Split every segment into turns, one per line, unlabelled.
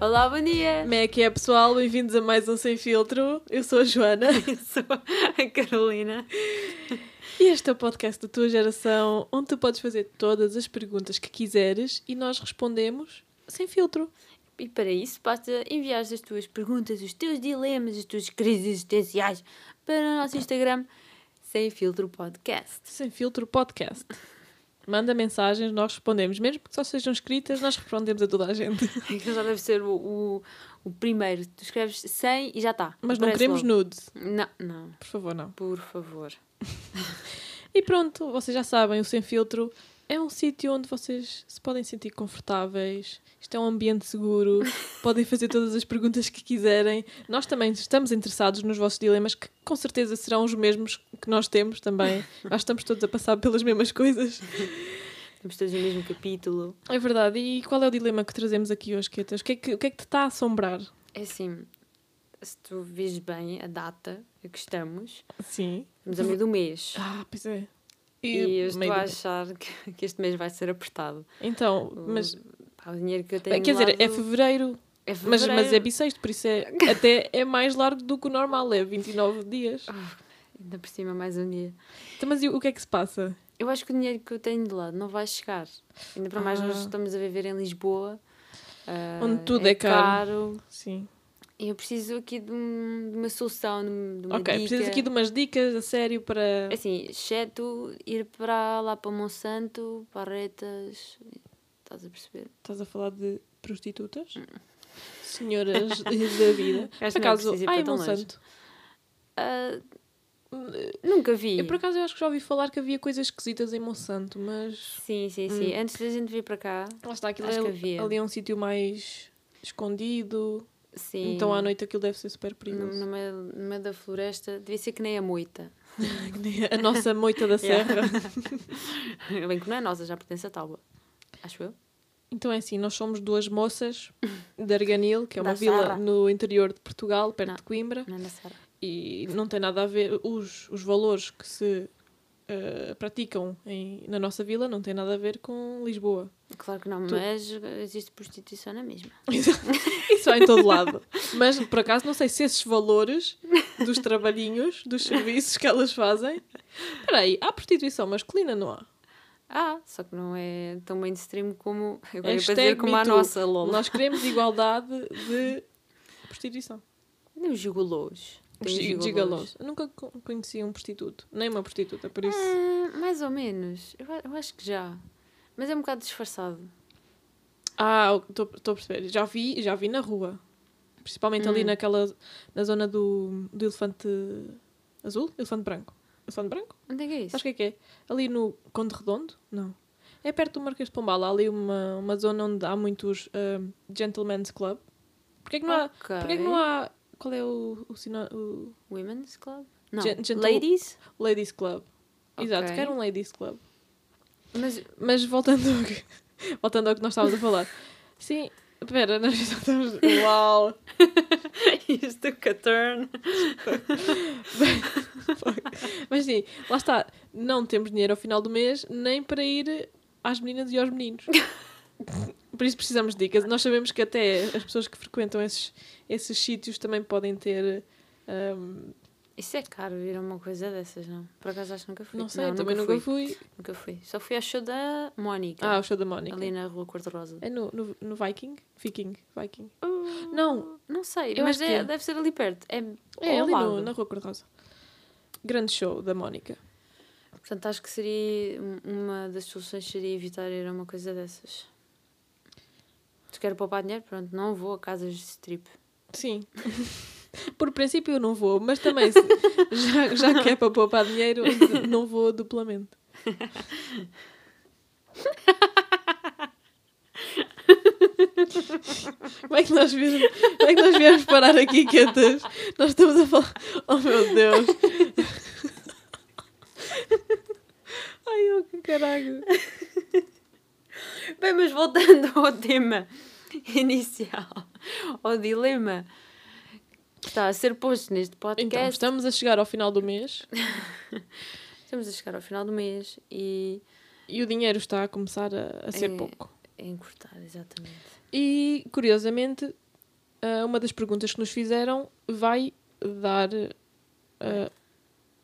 Olá, bom dia!
Como é que é, pessoal? Bem-vindos a mais um Sem Filtro. Eu sou a Joana.
Eu sou a Carolina.
E este é o podcast da tua geração, onde tu podes fazer todas as perguntas que quiseres e nós respondemos sem filtro.
E para isso, basta enviar as tuas perguntas, os teus dilemas, as tuas crises existenciais para o nosso Instagram, Sem Filtro Podcast.
Sem Filtro Podcast. Manda mensagens, nós respondemos. Mesmo que só sejam escritas, nós respondemos a toda a gente.
Aquilo já deve ser o, o, o primeiro. Tu escreves sem e já está.
Mas não queremos
logo.
nudes.
Não, não.
Por favor, não.
Por favor.
E pronto, vocês já sabem, o Sem Filtro é um sítio onde vocês se podem sentir confortáveis. Isto é um ambiente seguro. podem fazer todas as perguntas que quiserem. Nós também estamos interessados nos vossos dilemas, que com certeza serão os mesmos que nós temos também. Nós estamos todos a passar pelas mesmas coisas.
Estamos todos no mesmo capítulo.
É verdade. E qual é o dilema que trazemos aqui hoje, Quetas? O que é que, o que, é que te está a assombrar?
É assim, se tu vês bem a data a que estamos,
Sim.
estamos a meio do mês.
Ah, pois é.
E eu estou
meio
a achar que, que este mês vai ser apertado.
Então, mas...
Pá, o dinheiro que eu tenho
Bem, quer dizer, é
lado-
fevereiro.
é
Mas, mas é bissexto, por isso é até é mais largo do que o normal, é 29 dias.
Ainda por cima, mais um dia.
Então, mas e o que é que se passa?
Eu acho que o dinheiro que eu tenho de lado não vai chegar. Ainda para mais, nós
Ah.
estamos a viver em Lisboa. ah,
Onde tudo é caro. Sim.
Eu preciso aqui de, um- de uma solução, de, de uma
ok,
dica.
precisas aqui de umas dicas a sério para.
Assim, exceto ir para lá para Monsanto, para Retas. Estás a perceber?
Estás a falar de prostitutas? Senhoras da vida. Por
é
acaso, ai. Monsanto.
Ah, nunca vi.
Eu por acaso eu acho que já ouvi falar que havia coisas esquisitas em Monsanto, mas.
Sim, sim, sim. Antes da gente vir para cá,
Lá está, aquilo
Acho
é,
que havia.
ali é um sítio mais escondido.
Sim.
Então à noite aquilo deve ser super perigoso.
no, meio, da floresta, devia ser que nem a moita.
A nossa moita da serra.
Bem que não é nossa, já pertence a Tauba. Acho eu.
Então é assim, nós somos duas moças de Arganil, que é
Da
uma vila
Serra.
no interior de Portugal, perto
Não.
de Coimbra,
Não é na Serra.
e não tem nada a ver, os, os valores que se eh, praticam em, na nossa vila não tem nada a ver com Lisboa.
Claro que não,
Tu-
mas existe prostituição na mesma.
Isso há em todo lado. Mas por acaso não sei se esses valores dos trabalhinhos, dos serviços que elas fazem. Espera aí, há prostituição masculina, não há?
Ah, só que não é tão mainstream como. Agora é para dizer como a nossa, lol.
Nós queremos igualdade de prostituição.
Os gigolôs. Tem os
Gi-
gigolôs.
Gigalós. Eu nunca co- conheci um prostituto, nem uma prostituta, por isso.
Ah, mais ou menos. Eu, eu acho que já. Mas é um bocado disfarçado.
Ah, estou a perceber. Já vi, já vi na rua. Principalmente ali
Hum.
naquela. na zona do, do elefante azul? Elefante branco. Elefante branco?
Onde é que é isso?
Sabes o que é que é? Ali no Conde Redondo? Não. É perto do Marquês de Pombal. Há ali uma, uma zona onde há muitos um, Gentlemen's Club. Porquê que não há.
Ok.
Porquê que não há. Qual é o, o, sina- o
Women's Club? Não. Ladies?
Ladies Club? Exato,
Ok.
quero um Ladies Club.
Mas
Mas voltando ao que, voltando ao que nós estávamos a falar. Sim, espera, nós já estamos. Uau!
isto took a turn.
Mas sim, lá está. Não temos dinheiro ao final do mês nem para ir às meninas e aos meninos. Por isso precisamos de dicas. Nós sabemos que até as pessoas que frequentam esses, esses sítios também podem ter. hum,
Isso é caro ir a uma coisa dessas, não? Por acaso acho que nunca fui.
não sei, também nunca fui.
Nunca fui. Só fui ao show da Mónica.
Ah, o show da Mónica.
ali na rua Cor-de-Rosa.
É no, no, no Viking? Viking. Viking.
Uh,
Não.
Não sei, mas é-
é.
deve ser ali perto. É,
É
ao
ali no, na Rua Cor-de-Rosa. Grande show da Mónica.
Portanto, acho que seria um- uma das soluções seria evitar ir a uma coisa dessas. Se quero poupar dinheiro, pronto, não vou a casas de strip.
Sim. Por princípio eu não vou, mas também se- já, já que é para poupar dinheiro, não vou duplamente. Como é que nós viemos, como é que nós viemos parar aqui quietas? Nós estamos a falar. Oh meu Deus! Ai, oh que caralho!
Bem, mas voltando ao tema inicial, ao dilema que está a ser posto neste podcast.
Então, estamos a chegar ao final do mês
Estamos a chegar ao final do mês e
e o dinheiro está a começar a, a ser
É.
pouco.
a encurtar, exatamente.
E, curiosamente, ah, uma das perguntas que nos fizeram vai dar. ah,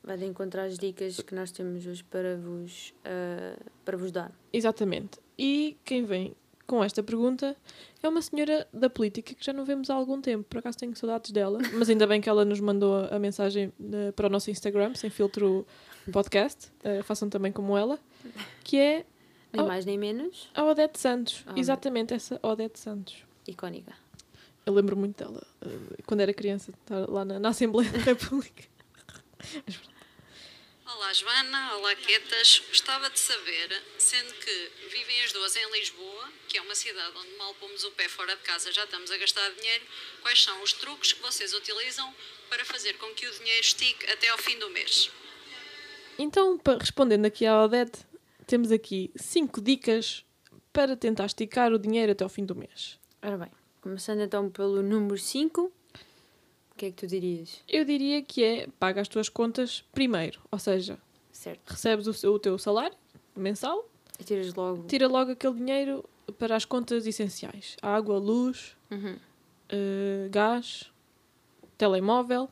Vai de encontrar as dicas que nós temos hoje para vos, ah, para vos dar.
exatamente. E quem vem com esta pergunta é uma senhora da política que já não vemos há algum tempo. Por acaso tenho saudades dela, mas ainda bem que ela nos mandou a, mensagem eh, para o nosso Instagram, sem filtro podcast. Eh, façam também como ela, que é
Nem
Oh.
mais nem menos.
a Odete Santos.
Ah,
Exatamente essa Odete Santos.
Icónica.
Eu lembro muito dela eh, quando era criança, estar lá na, na Assembleia da República.
Olá Joana, olá Quetas. Gostava de saber, sendo que vivem as duas em Lisboa, que é uma cidade onde mal pomos o pé fora de casa já estamos a gastar dinheiro, quais são os truques que vocês utilizam para fazer com que o dinheiro estique até ao fim do mês?
Então, respondendo aqui à Odete, temos aqui cinco dicas para tentar esticar o dinheiro até ao fim do mês.
Ora bem, começando então pelo número 5, o que é que tu dirias?
Eu diria que é paga as tuas contas primeiro, ou seja,
Certo.
recebes o, o teu salário mensal,
E tiras logo.
tira logo aquele dinheiro para as contas essenciais: água, luz,
Uhum.
eh, gás, telemóvel,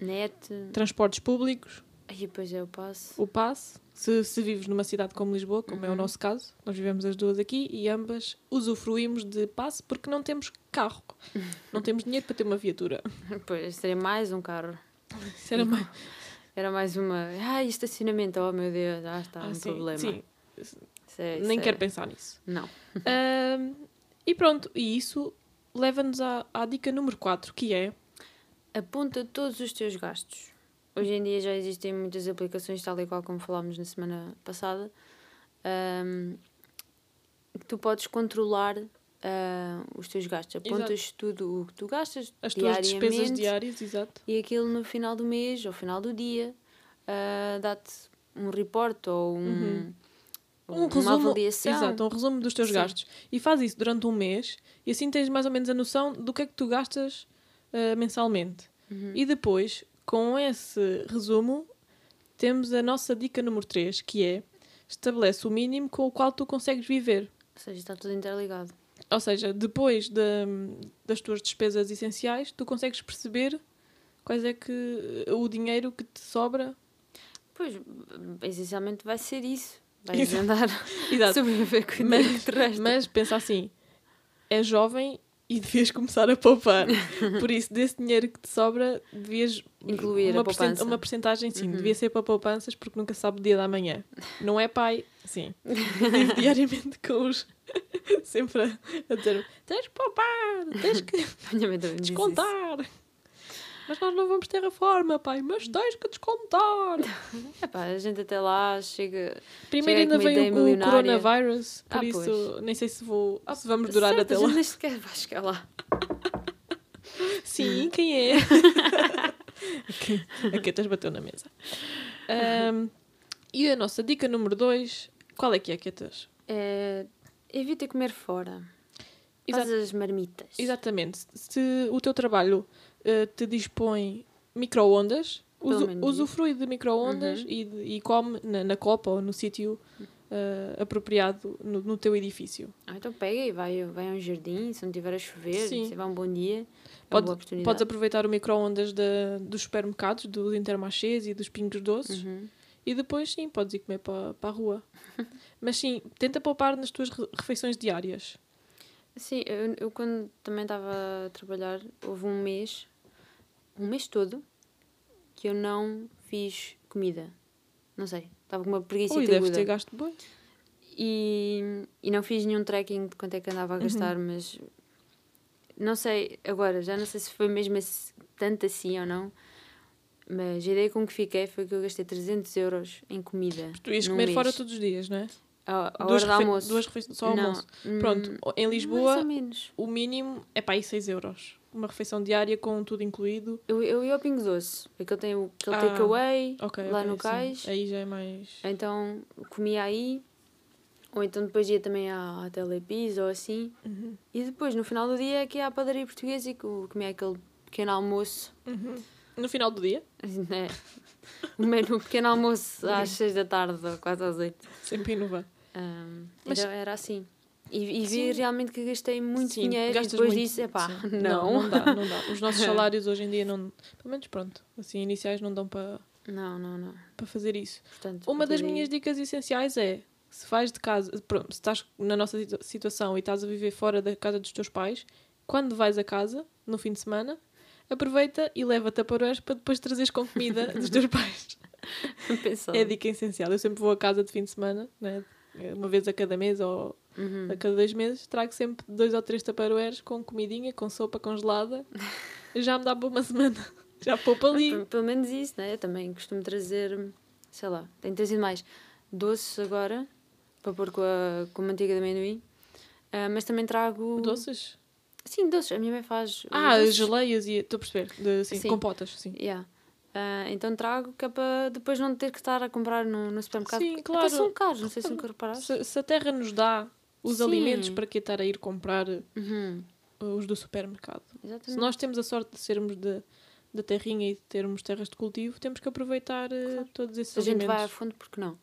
Net.
transportes públicos,
Aí depois é o passo.
o passe. Se, se vives numa cidade como Lisboa, como é o
Uhum.
nosso caso, nós vivemos as duas aqui e ambas usufruímos de passe porque não temos carro. Não temos dinheiro para ter uma viatura.
Depois seria mais um carro.
Era mais.
Era mais uma. Ai, estacionamento, oh meu Deus, já está,
Ah,
um
sim,
problema.
sim.
Isso é-
nem
é-
quero pensar nisso.
Não.
Ahm, e pronto, e isso leva-nos à, à dica número 4, que é
Aponta todos os teus gastos. Hoje em dia já existem muitas aplicações, tal e qual como falámos na semana passada, ahm, que tu podes controlar ah, os teus gastos. Apontas tudo o que tu gastas
as tuas despesas diárias, exato.
e aquilo no final do mês ou final do dia ah, dá-te um report ou um,
Uhum. Um
uma
resumo,
avaliação.
exato, um resumo dos teus
Sim.
gastos. E faz isso durante um mês e assim tens mais ou menos a noção do que é que tu gastas ah, mensalmente.
Uhum.
E depois, com esse resumo, temos a nossa dica número 3, que é estabelece o mínimo com o qual tu consegues viver.
Ou seja, está tudo interligado.
Ou seja, depois da- das tuas despesas essenciais, tu consegues perceber quais é que o dinheiro que te sobra.
Pois, essencialmente vai ser isso. Vais
Exato.
andar
Exato.
sobreviver com o
Mas-
dinheiro que te resta.
Mas pensa assim, é jovem e devias começar a poupar. Por isso, desse dinheiro que te sobra, devias
Incluir
uma,
a
percent-
poupança.
uma porcentagem, sim,
Uhum.
devia ser para poupanças porque nunca sabe o dia da manhã. Não é pai, sim. Vive diariamente com os. Sempre a, a dizer: tens que poupar, tens que descontar. Mas nós não vamos ter reforma, pai, mas tens que descontar.
Epá, a gente até lá chega.
Primeiro
Chega
ainda veio o, coronavirus, por
Ah,
isso
pois.
nem sei se vou. se vamos durar
Certo,
até
a
lá.
nem sequer vai chegar lá.
Sim, quem é? a Quetas bateu na mesa. Ahm, e a nossa dica número 2, qual é que é, Quetas?
É, evita comer fora. Faz as marmitas.
Exatamente. Se o teu trabalho eh, te dispõe micro-ondas, usu- usufrui de micro-ondas
Uhum.
e, e come na, na copa ou no sítio eh, apropriado no, no teu edifício.
Ah, então pega e vai, vai a um jardim, se não tiver a chover,
Sim.
se vai um bom dia. É uma
Pode-
boa oportunidade.
Podes aproveitar o micro-ondas da- dos supermercados, dos intermarchés e dos pingos doces.
Uhum.
E depois, sim, podes ir comer para para a rua. Mas sim, tenta poupar nas tuas re- refeições diárias.
Sim, eu, eu quando também estava a trabalhar, houve um mês, um mês todo, que eu não fiz comida. Não sei, estava com uma preguiça
Ui,
aguda.
ter gasto bem.
E, e não fiz nenhum tracking de quanto é que andava a gastar, mas não sei, agora, já não sei se foi mesmo assim- tanto assim ou não, mas a ideia com que fiquei foi que eu gastei 300 euros em comida.
Tu ias comer
mês.
fora todos os dias, não é?
À, à
duas,
hora do almoço.
duas refeições, só almoço.
hum,
Pronto, em
Mais
Lisboa o mínimo é para aí 6 euros. Uma refeição diária com tudo incluído.
Eu, eu ia ao Pingo Doce, porque eu tenho aquele
Ah,
takeaway
Ok,
lá
ok,
no
sim.
cais,
Aí já é mais.
então comia aí, ou então depois ia também à, à Telepis ou assim,
Uhum.
e depois no final do dia é que ia à padaria portuguesa e co- comia aquele pequeno almoço
Uhum. No final do dia,
né? O menu pequeno almoço às seis da tarde ou quase às oito.
sempre inovar.
Ahm,
Mas-
então era assim. E, e vi realmente que gastei muito
Sim,
dinheiro e depois
muito,
disse, epá,
sim.
não.
não. dá, não dá. Os nossos salários hoje em dia não. Pelo menos pronto. Assim, iniciais não dão para
Não, não, não.
para fazer isso.
Portanto,
Uma das minhas dicas essenciais é se vais de casa, pronto, se estás na nossa situ- situação e estás a viver fora da casa dos teus pais, quando vais a casa, no fim de semana, aproveita e leva-te a para depois trazeres com comida dos teus pais. É a dica essencial. Eu sempre vou a casa de fim de semana, né? Uma vez a cada mês ou
Uhum.
a cada dois meses, trago sempre dois ou três taparoeiros com comidinha, com sopa congelada. Já me dá para uma semana. Já poupa ali.
Pelo menos isso, né? Eu também costumo trazer, sei lá, tenho trazido mais doces agora, para pôr com a, com a manteiga de amendoim. Ah, mas também trago.
Doces?
Sim, doces. A minha mãe faz.
Ah,
doces.
geleias e. Estou a perceber. De, sim,
Sim.
compotas, sim.
Yeah. Ah, então trago que é para depois não ter que estar a comprar no, no supermercado.
Sim,
porque
claro.
Até são caros, não sei se nunca reparaste.
Se, se a terra nos dá os
Sim.
alimentos, para que estar a ir comprar uh,
Uhum,
os do supermercado? Se
exatamente.
nós temos a sorte de sermos de, da terrinha e de termos terras de cultivo, temos que aproveitar uh, todos esses
Se a gente
alimentos.
vai a fundo, porque não?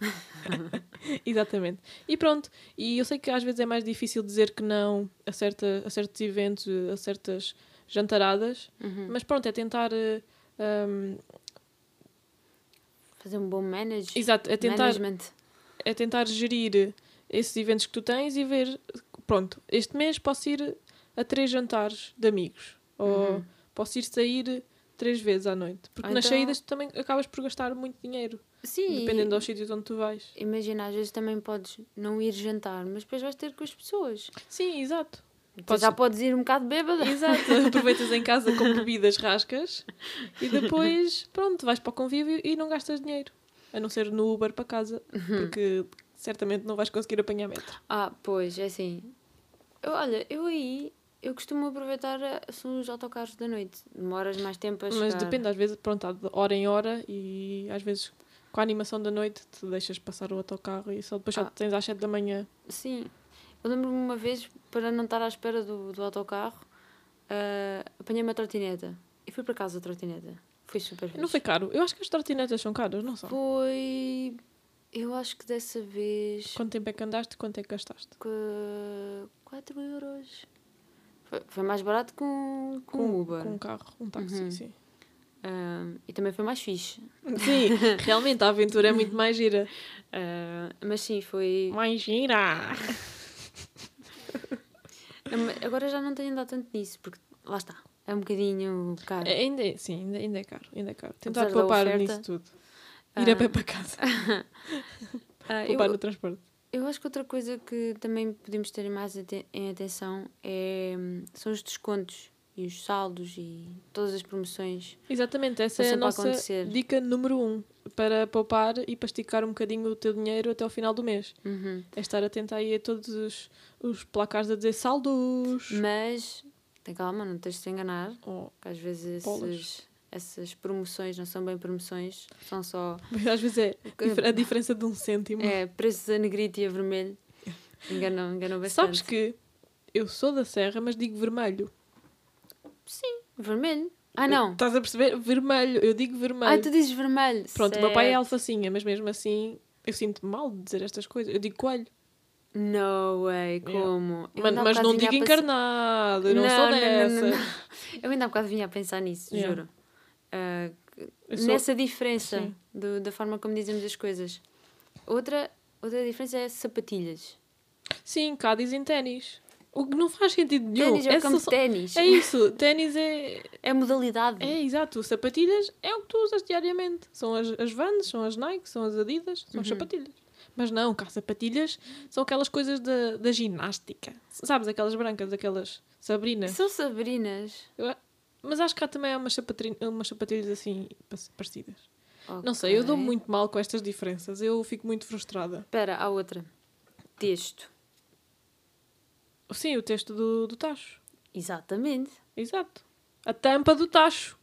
Exatamente. E pronto. E eu sei que às vezes é mais difícil dizer que não a, certa, a certos eventos, a certas jantaradas,
Uhum.
mas pronto, é tentar. Um,
Fazer um bom manage.
exato, é tentar,
management.
é tentar gerir esses eventos que tu tens e ver, pronto, este mês posso ir a três jantares de amigos. Ou
Uhum.
posso ir sair três vezes à noite. Porque
Ou
nas
então-
saídas tu também acabas por gastar muito dinheiro.
Sim,
Dependendo dos sítios onde tu vais.
imagina, às vezes também podes não ir jantar, mas depois vais ter com as pessoas.
Sim, exato.
Então
Podes-
já podes ir um bocado bêbada.
Exato, aproveitas em casa com bebidas rascas e depois, pronto, vais para o convívio e não gastas dinheiro. A não ser no Uber para casa, porque certamente não vais conseguir apanhar metro.
Ah, pois, é assim. Eu, olha, eu aí, eu costumo aproveitar eh, são os autocarros da noite. Demoras mais tempo a chegar.
Mas depende, às vezes, pronto, há de hora em hora e às vezes com a animação da noite te deixas passar o autocarro e só depois só
Ah.
tens às 7 da manhã.
Sim. Eu lembro-me uma vez, para não estar à espera do, do autocarro, ah, apanhei uma trotineta. E fui para casa a trotineta. Foi super fixe.
Não foi caro. Eu acho que as trotinetas são caras, não são?
Foi... Eu acho que dessa vez...
Quanto tempo é que andaste? Quanto é que gastaste?
que 4 euros. Foi, foi mais barato que um, com
Com,
um Uber.
com um carro, um táxi,
Uhum.
sim.
Ah, e também foi mais fixe.
Sim, realmente a aventura é muito mais gira.
Ah, mas sim, foi.
Mais gira!
Agora já não tenho andado tanto nisso, porque lá está. É um bocadinho caro.
É, ainda, é- sim, ainda, ainda é caro, ainda é caro. Tentar
Apesar
poupar
oferta.
nisso tudo. Ir a
Ah.
pé para casa.
Eu,
Poupar no transporte.
eu acho que outra coisa que também podemos ter mais em atenção é, hum, são os descontos e os saldos e todas as promoções.
Exatamente, essa é a
a
nossa dica número um. Para poupar e para esticar um bocadinho o teu dinheiro até ao final do mês.
Uhum.
É estar atento aí a todos os, os placares a dizer saldos.
Mas, tem calma, não tens de se enganar.
Oh,
às vezes esses, essas promoções não são bem promoções, são só
mas às vezes é a diferença de um cêntimo.
é, preços a negrito e a vermelho. Enganam, enganam bastante.
Sabes que eu sou da Serra, mas digo vermelho.
Vermelho? Ah, não.
Estás a perceber? Vermelho. Eu digo vermelho.
Ah, tu dizes vermelho.
Pronto, o meu pai é alfacinha, mas mesmo assim eu sinto mal de dizer estas coisas. Eu digo coelho.
No way, como? Eu
Mas, mas não digo encarnado, eu não, sou
não,
dessa.
não, não. Eu ainda há bocado vinha a pensar nisso,
Yeah.
juro.
Eu sou-
nessa diferença do- da forma como dizemos as coisas. Outra, outra diferença é sapatilhas.
Sim, cá dizem ténis. O que não faz sentido nenhum.
Ténis é o campo de
só-
ténis.
É isso, ténis é,
É modalidade.
é exato. Sapatilhas é o que tu usas diariamente. São as, as Vans, são as Nike, são as Adidas, são as
Uhum.
sapatilhas. Mas não, cá sapatilhas são aquelas coisas da, da ginástica. Sabes, aquelas brancas, aquelas Sabrina.
São sabrinas.
Eu mas acho que há também umas, umas sapatilhas assim pa- parecidas. Não sei, eu dou muito mal com estas diferenças. Eu fico muito frustrada.
Espera, há outra. Texto.
Sim, o texto do, do tacho.
Exatamente.
Exato. A tampa do tacho.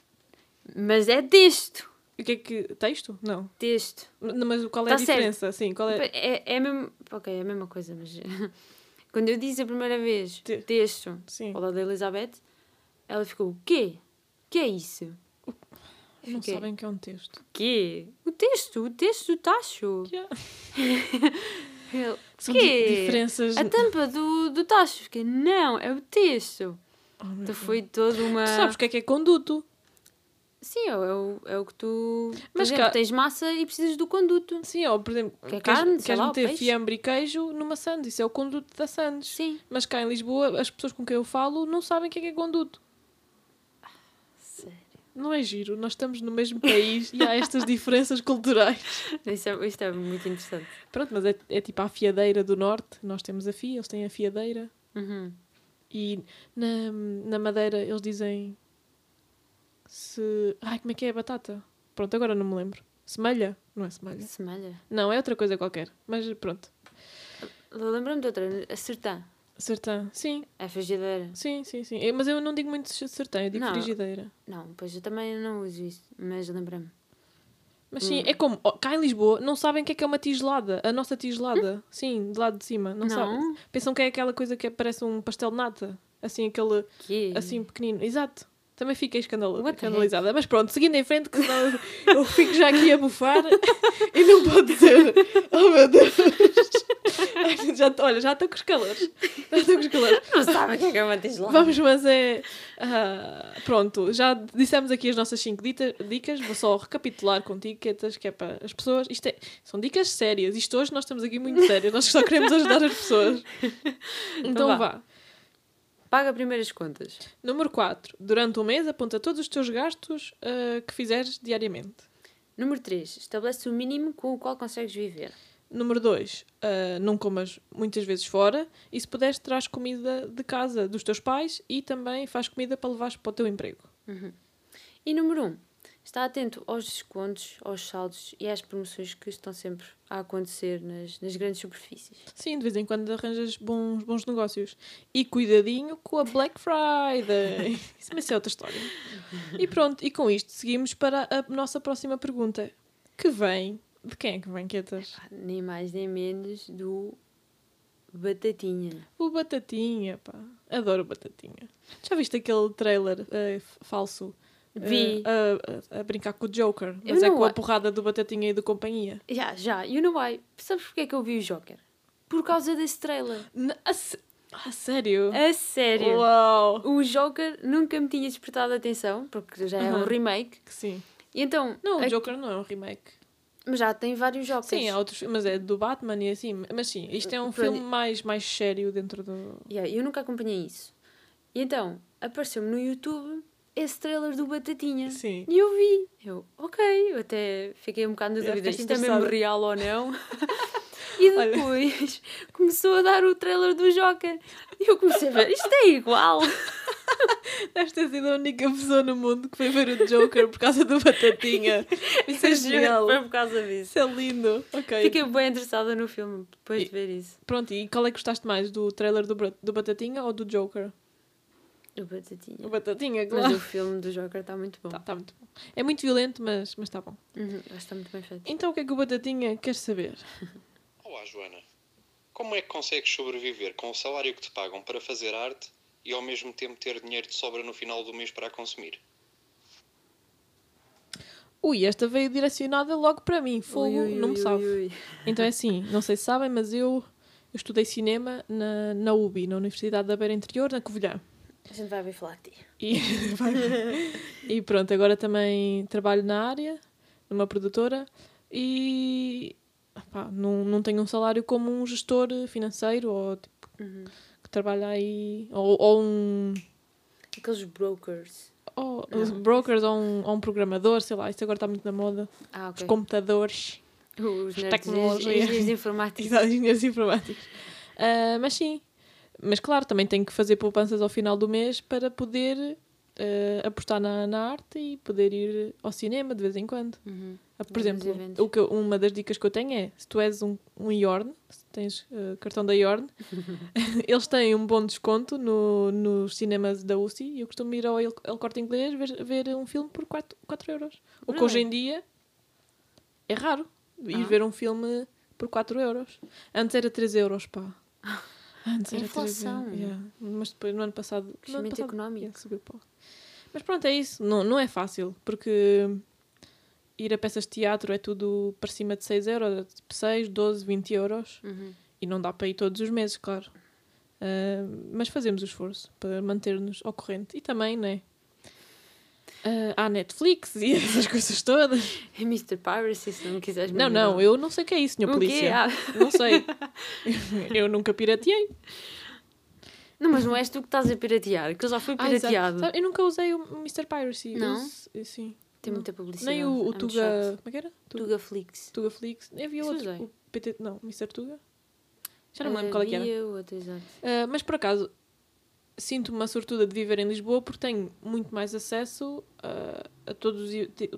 Mas é texto.
O que é que. Texto? Não.
Texto.
Mas qual é
Tá
a diferença? Sim, qual é?
É, é, mesmo. Ok, é a mesma coisa, mas. Quando eu disse a primeira vez
Te-
texto
Sim.
ao lado da Elizabeth, ela ficou: o quê? O que é isso?
Não
Fiquei,
sabem que é um texto.
O quê? O texto, o texto do tacho.
Yeah.
Ele,
São di- diferenças.
A tampa do, do tacho. Fiquei, não, é o texto.
Oh,
Então foi toda uma.
Tu sabes o que é que é conduto?
Sim, é, o- é o, é que tu.
Mas
exemplo,
cá-
tens massa e precisas do conduto.
Sim, ou por exemplo,
Que é
queres,
carne,
queres
lá,
meter fiambre e queijo numa sandes. Isso é o conduto da sandes.
Sim.
Mas cá em Lisboa, as pessoas com quem eu falo não sabem o que é que é conduto. Não é giro, nós estamos no mesmo país e há estas diferenças culturais.
Isto é, isto é muito interessante.
Pronto, mas é, é tipo a fiadeira do norte, nós temos a fia, eles têm a fiadeira.
Uhum.
E na, na Madeira eles dizem se. Ai, como é que é a batata? Pronto, agora não me lembro. Semelha? Não é semelha.
Semelha.
Não, é outra coisa qualquer. Mas pronto.
Lembra-me de outra. A
sertã. Sim,
A frigideira.
sim, sim, sim. Eu- Mas eu não digo muito sertã, eu digo
Não.
frigideira.
Não, pois eu também não uso isso. Mas lembra-me.
Mas sim,
Hum.
é como. cá em Lisboa não sabem o que é que é uma tigelada. A nossa tigelada. Sim, de lado de cima. Não,
Não.
sabem. Pensam que é aquela coisa que é- parece um pastel de nata. Assim, aquele.
Que?
Assim, pequenino. Exato. Também fiquei escandalizada. Mas pronto, seguindo em frente, que senão eu- eu fico já aqui a bufar e não pode ser. Oh meu Deus! Ai, já, olha, já estou com os calores. Já estou com os calores.
Não sabe o que é que é uma tigelada.
Vamos, mas é. ah, pronto, já dissemos aqui as nossas 5 dicas. Vou só recapitular contigo, Quetas, que é para as pessoas. Isto é, são dicas sérias. Isto hoje nós estamos aqui muito sérios. Nós só queremos ajudar as pessoas. Então
vá.
vá.
Paga primeiro as contas.
Número 4. Durante um mês, aponta todos os teus gastos ah, que fizeres diariamente.
Número 3. Estabelece o mínimo com o qual consegues viver.
Número 2. não comas muitas vezes fora e se puderes, traz comida de casa dos teus pais e também faz comida para levares para o teu emprego.
E número 1. Um, está atento aos descontos, aos saldos e às promoções que estão sempre a acontecer nas, nas grandes superfícies.
Sim, de vez em quando arranjas bons, bons negócios. E cuidadinho com a Black Friday. Isso mas é outra história. E pronto, e com isto seguimos para a nossa próxima pergunta. Que vem... De quem é que vem, Quietas?
Pá, Nem mais nem menos do Batatinha.
O Batatinha, pá. Adoro Batatinha. Já viste aquele trailer f- falso? Eh,
Vi.
a, a- a brincar com o Joker. Mas é com a porrada do Batatinha e do companhia.
Já, já. You know why? Sabes porquê é que eu vi o Joker? Por causa desse trailer.
N- A, a sério?
A sério.
Uau!
O Joker nunca me tinha despertado a atenção, porque já é um remake.
Sim.
E então.
Não, o Joker não é um remake.
Mas já tem vários Jokers.
Sim, há outros, mas é do Batman e assim. Mas sim, isto é um
Pronto.
filme mais, mais sério dentro do.
Yeah, eu nunca acompanhei isso. E então, apareceu-me no YouTube esse trailer do Batatinha.
Sim.
E eu vi. Eu, ok, eu até fiquei um bocado na dúvida. Isto é mesmo real ou não? e
Olha.
depois começou a dar o trailer do Joker. E eu comecei a ver, isto é igual.
Deves ter sido a única pessoa no mundo que foi ver o Joker por causa do Batatinha. Isso é genial.
Foi por causa disso.
Isso é lindo. Ok.
Fiquei bem interessada no filme depois
E-
de ver isso.
Pronto, e qual é que gostaste mais? Do trailer do, do Batatinha ou do Joker?
O Batatinha.
O Batatinha,
Mas
claro.
o filme do Joker está muito bom.
Tá, tá muito bom. É muito violento, mas mas está bom.
Uhum, está muito bem feito.
Então o que é que o Batatinha quer saber?
Olá, Joana. Como é que consegues sobreviver com o salário que te pagam para fazer arte e ao mesmo tempo ter dinheiro de sobra no final do mês para a consumir?
Ui, esta veio direcionada logo para mim. Fogo,
Ui, ui,
não me
ui, ui.
Então é assim, não sei se sabem, mas eu, eu estudei cinema na, na UBI, na Universidade da Beira Interior, na Covilhã.
A gente vai ver falar de ti.
E, e pronto, agora também trabalho na área, numa produtora, e pá, não, não tenho um salário como um gestor financeiro ou tipo,
Uhum.
que trabalha aí, ou, ou um
Aqueles brokers.
ou
Não.
os brokers ou um, ou um programador, sei lá, isto agora está muito na moda.
Ah,
Os
ok.
computadores,
Os nerds,
tecnologia.
engenheiros de informática.
exato, engenheiros informáticos. Ah, mas sim, mas claro, também tenho que fazer poupanças ao final do mês para poder ah, apostar na, na arte e poder ir ao cinema de vez em quando.
Uhum.
Ah, Por exemplo, o que uma das dicas que eu tenho é, se tu és um, um Yorn, se tens ah, cartão da Yorn, eles têm um bom desconto no, nos cinemas da UCI e eu costumo ir ao El, El Corte Inglês ver, ver um filme por 4, 4 euros. O que
Really?
hoje em dia é raro, ir
Ah.
ver um filme por 4 euros. Antes era 3 euros, pá. Antes era 3
Inflação.
euros. yeah. Mas depois, no ano passado...
Crescimento
passado
económico.
yeah, subiu, pá. Mas pronto, é isso. Não, não é fácil, porque ir a peças de teatro é tudo para cima de 6 euros, tipo 6, 12, 20 euros.
Uhum.
E não dá para ir todos os meses, claro. Ah, mas fazemos o esforço para manter-nos ao corrente. E também, né? Uh, há Netflix e essas coisas todas.
É Mr. Piracy, se não quiseres
Não, não, eu não sei o que é isso, senhor polícia.
Ah.
Não sei. eu nunca pirateei.
Não, mas não és tu que estás a piratear, que eu já fui
Ah,
pirateado.
Sabe, eu nunca usei o Mr. Piracy. Eu
Não?
us- sim.
Tem
não.
muita publicidade.
Nem o, o
é
Tuga. Como é que era? Tu-
Tuga Flix.
Tuga Flix. Havia
Isso
outro. O PT. Não, Mr. Tuga? Já não me lembro qual é que era.
Havia outro, exato.
Uh, mas por acaso sinto-me uma sortuda de viver em Lisboa porque tenho muito mais acesso uh, a todos,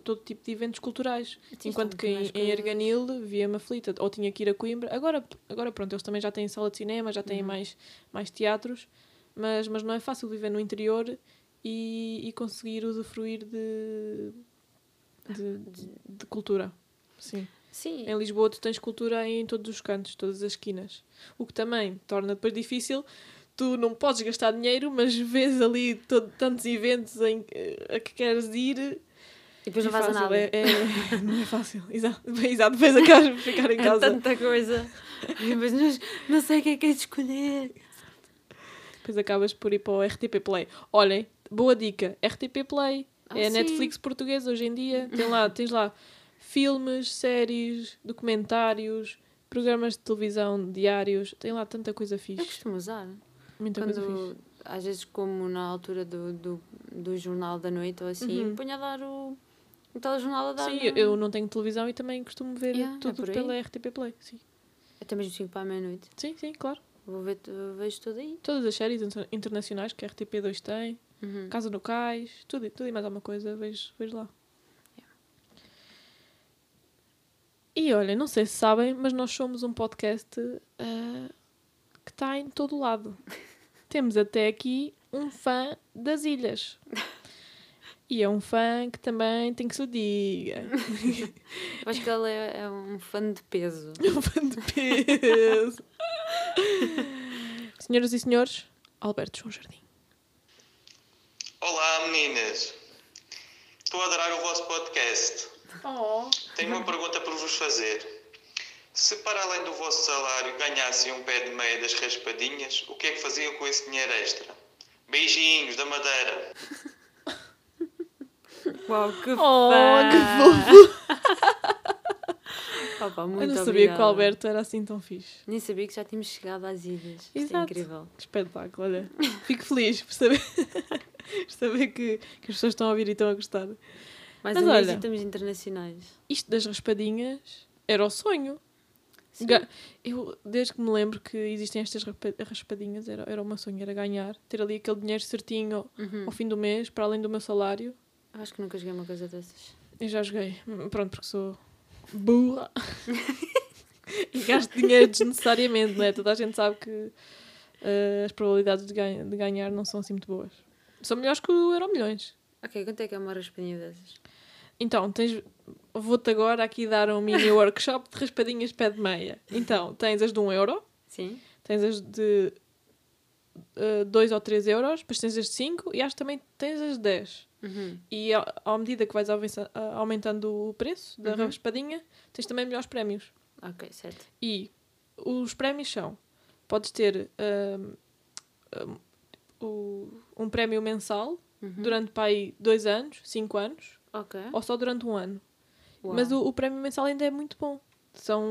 todo tipo de eventos culturais.
Sim,
Enquanto que em, em. Arganil via-me aflita, ou tinha que ir a Coimbra. Agora, agora pronto, eles também já têm sala de cinema, já
Uhum.
têm mais, mais teatros, mas, mas não é fácil viver no interior e, e conseguir usufruir de, de, de- de cultura. Sim.
Sim,
Em Lisboa tu tens cultura em todos os cantos, todas as esquinas. O que também torna depois difícil. Tu não podes gastar dinheiro, mas vês ali todo- tantos eventos em, eh, a que queres ir.
e depois não
é
faz a
fácil,
nada.
É, é- não é fácil. Exato. Exato. Depois acabas por ficar em
É
casa.
tanta coisa. Depois não, não sei o que é que é de escolher.
Depois acabas por ir para o RTP Play. Olhem, boa dica. RTP Play.
Ah,
é a. Netflix portuguesa hoje em dia. Tem lá, tens lá filmes, séries, documentários, programas de televisão diários. Tem lá tanta coisa
Eu
fixe.
costumo usar.
Muita.
Quando, às vezes, como na altura do, do, do jornal da noite ou assim,
Uhum.
ponho a dar o, o telejornal a dar.
Sim,
na-
eu, não tenho televisão e também costumo ver
Yeah, é
tudo
aí.
pela RTP Play. Sim.
Até mesmo 5 para a meia-noite.
sim, sim, claro.
Vou ver, vejo tudo aí.
Todas as séries inter- internacionais que a RTP2 tem,
Uhum.
Casa no Cais, tudo, tudo e mais alguma coisa, vejo, vejo lá. E olha, não sei se sabem, mas nós somos um podcast ah, que está em todo o lado. Temos até aqui um fã das ilhas. E é um fã que também tem que se o diga.
Eu acho que ele é, é um fã de peso.
Um fã de peso. Senhoras e senhores, Alberto João Jardim.
Olá meninas, estou a adorar o vosso podcast.
Oh.
Tenho uma pergunta para vos fazer. Se para além do vosso salário ganhassem um pé de meia das raspadinhas, o que é que faziam com esse dinheiro extra? Beijinhos da Madeira.
Uau, que
Oh, que fofo!
Opa, muito
Eu não sabia que
obrigada.
o Alberto era assim tão fixe.
Nem sabia que já tínhamos chegado às ilhas. Isto é incrível.
Que espetáculo, olha. Fico feliz por saber, por saber que, que as pessoas estão a ouvir e estão a gostar.
Mais
Mas
vez
olha-
internacionais.
Isto das raspadinhas era o sonho. Ga- Eu, desde que me lembro que existem estas raspa- raspadinhas, era, era o meu sonho, era ganhar. Ter ali aquele dinheiro certinho ao,
Uhum.
ao fim do mês, para além do meu salário.
Acho que nunca joguei uma coisa dessas.
Eu já joguei. Hum, Pronto, porque sou burra. e gasto dinheiro desnecessariamente, não é? Toda a gente sabe que eh, as probabilidades de, ganha- de ganhar não são assim muito boas. São melhores que o Euro Milhões.
Ok, quanto é que é uma raspadinha dessas?
Então, tens. Vou-te agora aqui dar um mini workshop de raspadinhas pé de meia. Então, tens as de 1 euro,
Sim?
tens as de 2 ou 3 euros, depois tens as de 5 e acho que também tens as de 10.
Uhum.
E à à medida que vais a- aumentando o preço da
Uhum.
raspadinha, tens também melhores prémios.
Ok, certo.
E os prémios são: podes ter hum, hum, o- um prémio mensal
Uhum.
durante para aí 2 anos, 5 anos,
Ok.
ou só durante um ano.
Uau.
Mas o, o prémio mensal ainda é muito bom. São,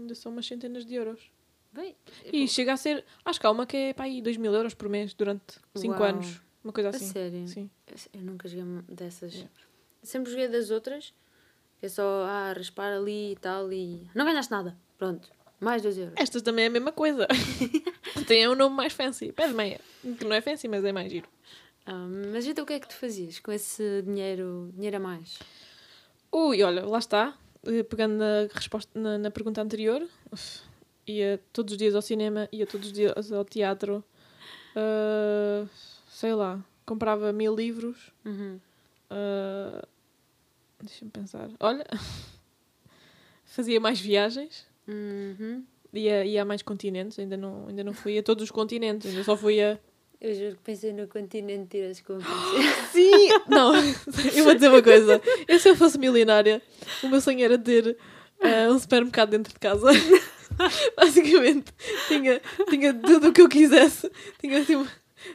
ainda são umas centenas de euros.
Bem,
E chega a ser. Acho que há uma que é para aí 2 mil euros por mês durante 5
Uau.
anos. Uma coisa
a
assim.
sério?
Sim.
Eu nunca joguei dessas.
Yeah.
Sempre joguei das outras. que É só, ah, raspar ali e tal e... Não ganhaste nada. Pronto. Mais 2 euros.
Estas também é a mesma coisa. Tem um nome mais fancy. Pé de meia. Que não é fancy, mas é mais giro.
Ah, mas então o que é que tu fazias com esse dinheiro, dinheiro a mais?
Ui, olha, lá está. Eh, Pegando na, resposta, na, na pergunta anterior, uf, ia todos os dias ao cinema, ia todos os dias ao teatro, ah, sei lá, comprava mil livros.
Uhum.
ah, Deixa-me pensar. Olha, fazia mais viagens,
Uhum.
ia, ia a mais continentes, ainda não, ainda não fui a todos os continentes, ainda só fui a.
Eu juro que pensei no continente ter as compras.
Sim! Não, eu vou dizer uma coisa. Eu, se eu fosse milionária, o meu sonho era ter ah, um supermercado dentro de casa. Basicamente, tinha, tinha tudo o que eu quisesse. Tinha, uma-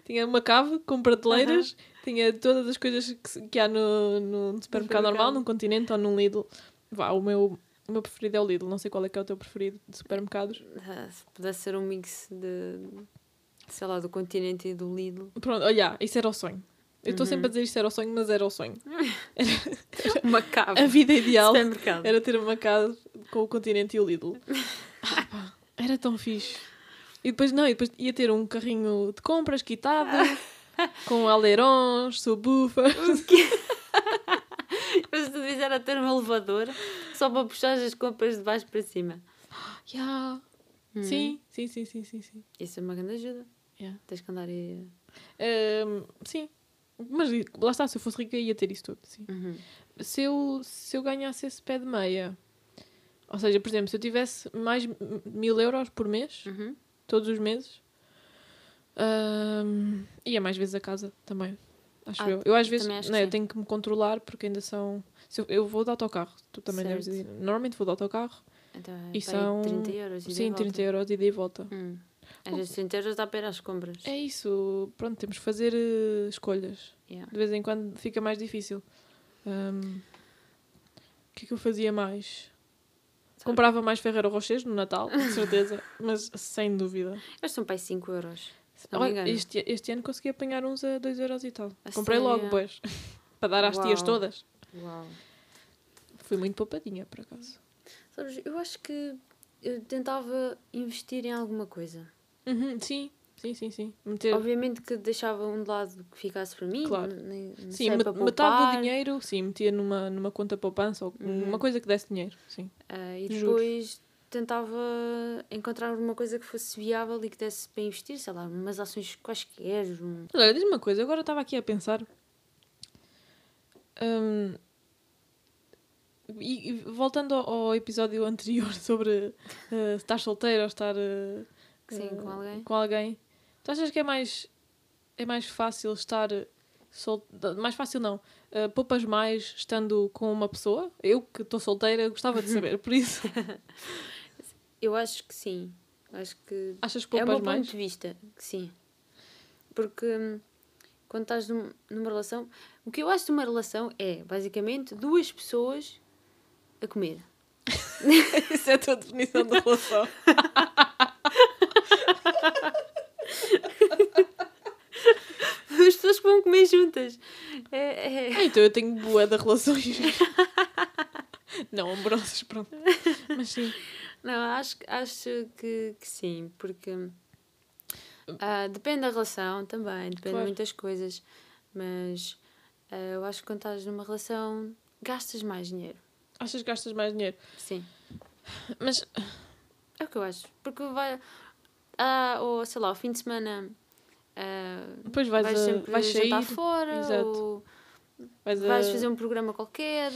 tinha uma cave com prateleiras, tinha todas as coisas que, que há no, no supermercado
supermercado.
normal, num continente ou num Lidl. Vá, o meu, o meu preferido é o Lidl. Não sei qual é que é o teu preferido de supermercados.
Ah, Se pudesse ser um mix de, sei lá, do continente e do Lidl.
Pronto, olha, isso era o sonho. Eu estou
Uhum.
sempre a dizer isto era o sonho, mas era o sonho.
Uma cave.
A vida ideal era ter uma casa com o continente e o Lidl. Ah, pá, era tão fixe. E depois, não, e depois ia ter um carrinho de compras quitado, com alerons, subwoofers.
Mas tu devias era ter um elevador só para puxar as compras de baixo para cima.
Yeah.
Uhum.
Sim, sim, sim, sim, sim, sim.
Isso é uma grande ajuda.
Yeah.
Tens que andar aí.
Ahm, sim. Mas lá está, se eu fosse rica ia ter isso tudo, sim.
Uhum.
Se eu, se eu ganhasse esse pé de meia, ou seja, por exemplo, se eu tivesse mais mil euros por mês,
Uhum.
todos os meses, ahm, ia mais vezes a casa também. Acho
Ah,
eu. Eu às vezes
que
né, eu tenho que me controlar porque ainda são. se eu, eu vou de autocarro, tu também deves
Certo.
ir. Normalmente vou de autocarro
Então é
E são-
30 euros. e
sim,
de
30
volta.
euros ida e volta.
Hum. Às vezes 30 euros dá para ir às compras.
É isso, pronto, temos que fazer eh, escolhas.
Yeah.
De vez em quando fica mais difícil. Ahm, O que é que eu fazia mais? Comprava mais Ferreiro Rochers no Natal, de certeza, mas sem dúvida.
Eles são para aí 5 euros. Se
Olha, este, este ano consegui apanhar uns a 2 euros e tal.
A
Comprei logo,
sério?
pois. Para dar às tias
Uau.
todas.
Uau.
Fui muito poupadinha, por acaso.
Sabes, eu acho que eu tentava investir em alguma coisa.
Uhum, sim, sim, sim, sim. Meter,
Obviamente que deixava um de lado que ficasse para mim.
Claro.
Nem,
sim, met-
poupar.
do dinheiro, sim, metia numa, numa conta poupança ou
Uhum.
uma coisa que desse dinheiro, sim.
Ah, e depois tentava encontrar uma coisa que fosse viável e que desse para investir, sei lá, umas ações quaisquer. Um...
Olha, diz-me uma coisa, agora estava aqui a pensar. Hum, e, e voltando ao, ao episódio anterior sobre eh, estar solteiro ou estar eh,
Sim,
eh,
com alguém.
com alguém, tu achas que é mais, é mais fácil estar sol, mais fácil não, eh, poupas mais estando com uma pessoa? Eu que estou solteira gostava de saber, por isso
Eu acho que sim. Acho que
achas que
é o
poupas
meu
mais?
ponto de vista, que sim. Porque hum, quando estás num- numa relação, o que eu acho de uma relação é basicamente duas pessoas a comer.
Isso é a tua definição de relação.
Duas pessoas que vão comer juntas. É, é-
Ah, então eu tenho boa de relações. não, amorosas, pronto. Mas sim.
Não, acho, acho que, que sim, porque ah, depende da relação também, depende
Claro.
de muitas coisas, mas ah, eu acho que quando estás numa relação gastas mais dinheiro.
Achas que gastas mais dinheiro?
Sim,
Mas
é o que eu acho. Porque vai, ah, ou sei lá, ao fim de semana ah,
depois vais,
vais
a-
sempre
vais
jantar
sair,
fora,
exato.
ou
vais, a-
vais fazer um programa qualquer.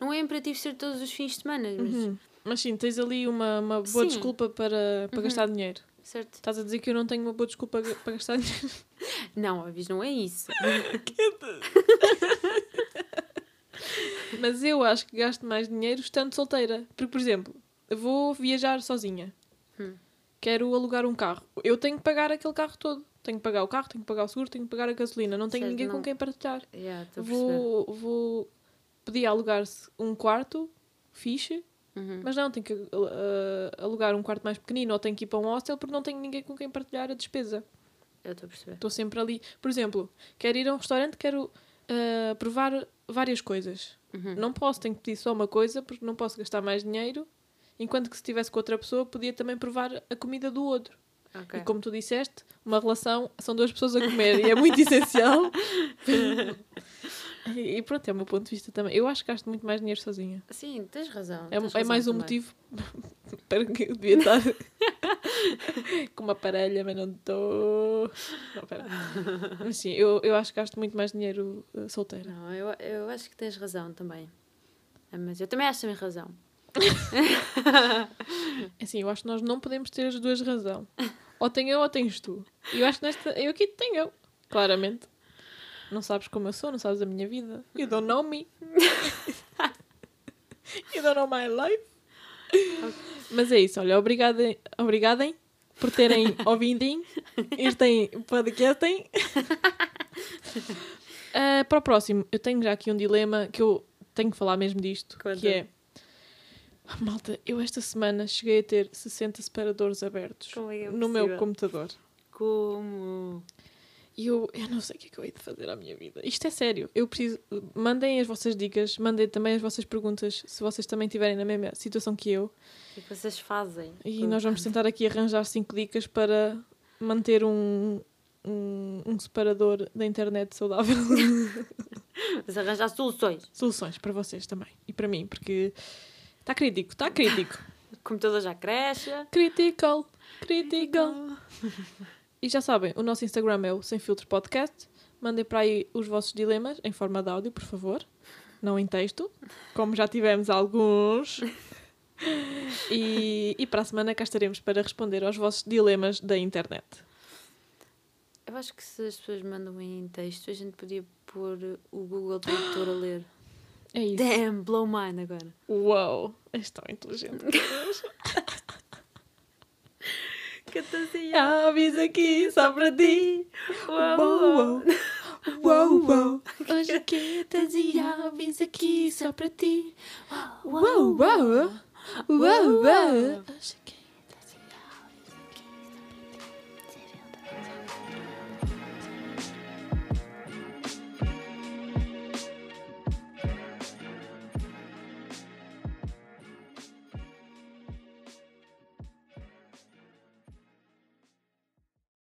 Não é imperativo ser todos os fins de semana, mas
Uhum. Mas sim, tens ali uma, uma boa
Sim.
desculpa para, para
Uhum.
gastar dinheiro.
certo?
Estás a dizer que eu não tenho uma boa desculpa para gastar dinheiro?
Não, Avis, não é isso.
Mas eu acho que gasto mais dinheiro estando solteira. Porque, por exemplo, vou viajar sozinha.
Hum.
Quero alugar um carro. Eu tenho que pagar aquele carro todo. Tenho que pagar o carro, tenho que pagar o seguro, tenho que pagar a gasolina. Não tenho
Certo,
ninguém
não-
com quem partilhar.
Yeah.
Vou, vou pedir alugar-se um quarto fixe,
Uhum.
mas não, tenho que uh, alugar um quarto mais pequenino ou tenho que ir para um hostel porque não tenho ninguém com quem partilhar a despesa.
Eu estou a perceber.
Estou sempre ali. Por exemplo, quero ir a um restaurante, quero uh, provar várias coisas.
Uhum.
Não posso, tenho que pedir só uma coisa porque não posso gastar mais dinheiro. Enquanto que se estivesse com outra pessoa, podia também provar a comida do outro.
Ok.
E como tu disseste, uma relação são duas pessoas a comer e é muito essencial. e e pronto, é o meu ponto de vista também. Eu acho que gasto muito mais dinheiro sozinha.
Sim, tens razão.
É,
tens
é
razão
mais um
também.
motivo para que eu devia estar com uma parelha, mas não estou. Não, pera. Mas sim, eu, eu acho que gasto muito mais dinheiro uh, solteira.
Não, eu, eu acho que tens razão também. Ah, Mas eu também acho que tens razão.
É Assim, eu acho que nós não podemos ter as duas razão. Ou tenho eu ou tens tu. E eu acho que nesta. Eu aqui tenho eu. Claramente. Não sabes como eu sou, não sabes a minha vida. You don't know me. you don't know my life. Mas é isso, olha, obrigada, obrigadem por terem ouvido este podcastem. Uh, para o próximo, eu tenho já aqui um dilema que eu tenho que falar mesmo disto, que é Ah, Malta, eu esta semana cheguei a ter 60 separadores abertos
é é
no meu computador.
Como?
E eu, eu não sei o que é que eu hei de fazer à minha vida. Isto é sério. Eu preciso. Mandem as vossas dicas, mandem também as vossas perguntas, se vocês também estiverem na mesma situação que eu.
O que é que vocês fazem?
E nós vamos tentar aqui arranjar cinco dicas para manter um, um, um separador da internet saudável.
Mas arranjar soluções.
Soluções para vocês também. E para mim, porque está crítico, está crítico.
O computador já cresce.
Critical, critical. E já sabem, o nosso Instagram é o Sem Filtro Podcast. Mandem para aí os vossos dilemas em forma de áudio, por favor. Não em texto, como já tivemos alguns. E, e para a semana cá estaremos para responder aos vossos dilemas da internet.
Eu acho que se as pessoas mandam em texto, a gente podia pôr o Google Tradutor a ler.
É isso.
Damn, blow mine agora.
Uau, és tão inteligente.
Catancinha.
Avis aqui só para ti.
Uau.
uau, uau. Hoje quentas e aves aqui só para ti. Uau, uau. Uau, uau. Hoje